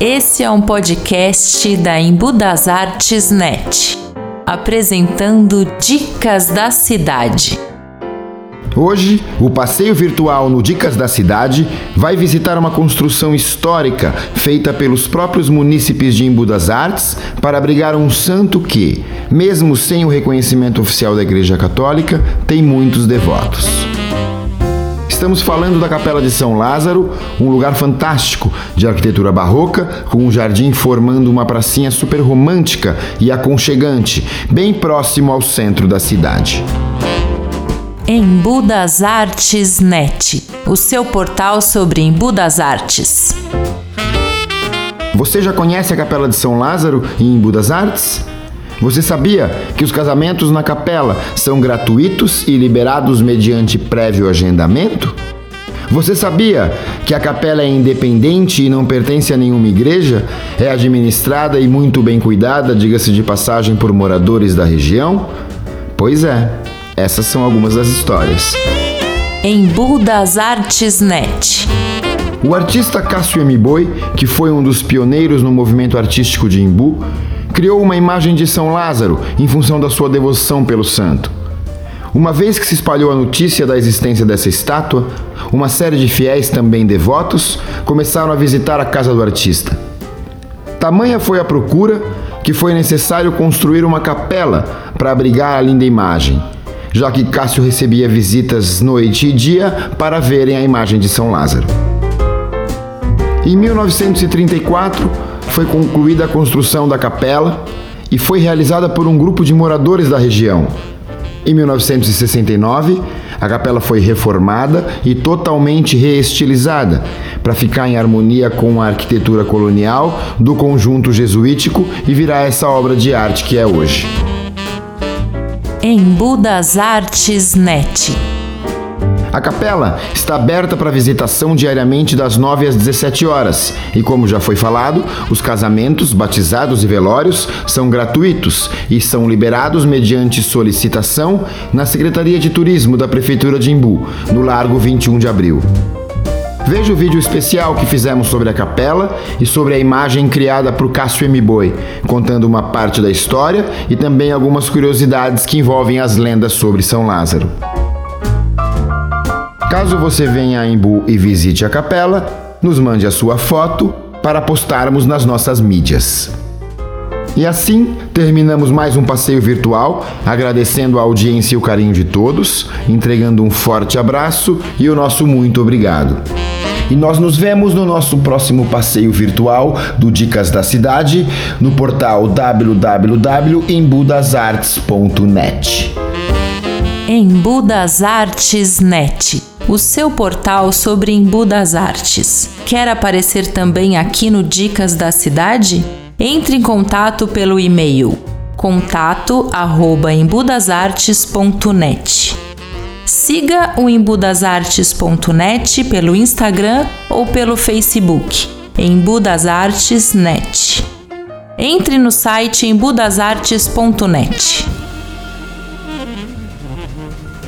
Esse é um podcast da Embu das Artes Net, apresentando dicas da cidade. Hoje, o passeio virtual no Dicas da Cidade vai visitar uma construção histórica feita pelos próprios munícipes de Embu das Artes para abrigar um santo que, mesmo sem o reconhecimento oficial da Igreja Católica, tem muitos devotos. Estamos falando da Capela de São Lázaro, um lugar fantástico de arquitetura barroca, com um jardim formando uma pracinha super romântica e aconchegante, bem próximo ao centro da cidade. Embu das Artes Net, o seu portal sobre Embu das Artes. Você já conhece a Capela de São Lázaro em Embu das Artes? Você sabia que os casamentos na capela são gratuitos e liberados mediante prévio agendamento? Você sabia que a capela é independente e não pertence a nenhuma igreja? É administrada e muito bem cuidada, diga-se de passagem, por moradores da região? Pois é, essas são algumas das histórias. Embu das Artes Net. O artista Cássio M. Boi, que foi um dos pioneiros no movimento artístico de Embu, criou uma imagem de São Lázaro em função da sua devoção pelo santo. Uma vez que se espalhou a notícia da existência dessa estátua, uma série de fiéis também devotos começaram a visitar a casa do artista. Tamanha foi a procura que foi necessário construir uma capela para abrigar a linda imagem, já que Cássio recebia visitas noite e dia para verem a imagem de São Lázaro. Em 1934, foi concluída a construção da capela e foi realizada por um grupo de moradores da região. Em 1969, a capela foi reformada e totalmente reestilizada para ficar em harmonia com a arquitetura colonial do conjunto jesuítico e virar essa obra de arte que é hoje. Embu das Artes Net a capela está aberta para visitação diariamente das 9 às 17 horas e, como já foi falado, os casamentos, batizados e velórios são gratuitos e são liberados mediante solicitação na Secretaria de Turismo da Prefeitura de Imbu, no Largo 21 de Abril. Veja o vídeo especial que fizemos sobre a capela e sobre a imagem criada por Cássio M. Boi, contando uma parte da história e também algumas curiosidades que envolvem as lendas sobre São Lázaro. Caso você venha a Embu e visite a capela, nos mande a sua foto para postarmos nas nossas mídias. E assim terminamos mais um passeio virtual, agradecendo a audiência e o carinho de todos, entregando um forte abraço e o nosso muito obrigado. E nós nos vemos no nosso próximo passeio virtual do Dicas da Cidade no portal www.embudasartes.net. Embu das Artes Net o seu portal sobre Embu das Artes. Quer aparecer também aqui no Dicas da Cidade? Entre em contato pelo e-mail contato@embudasartes.net. Siga o embudasartes.net pelo Instagram ou pelo Facebook, Embu das Artes Net. Entre no site embudasartes.net. Thank you.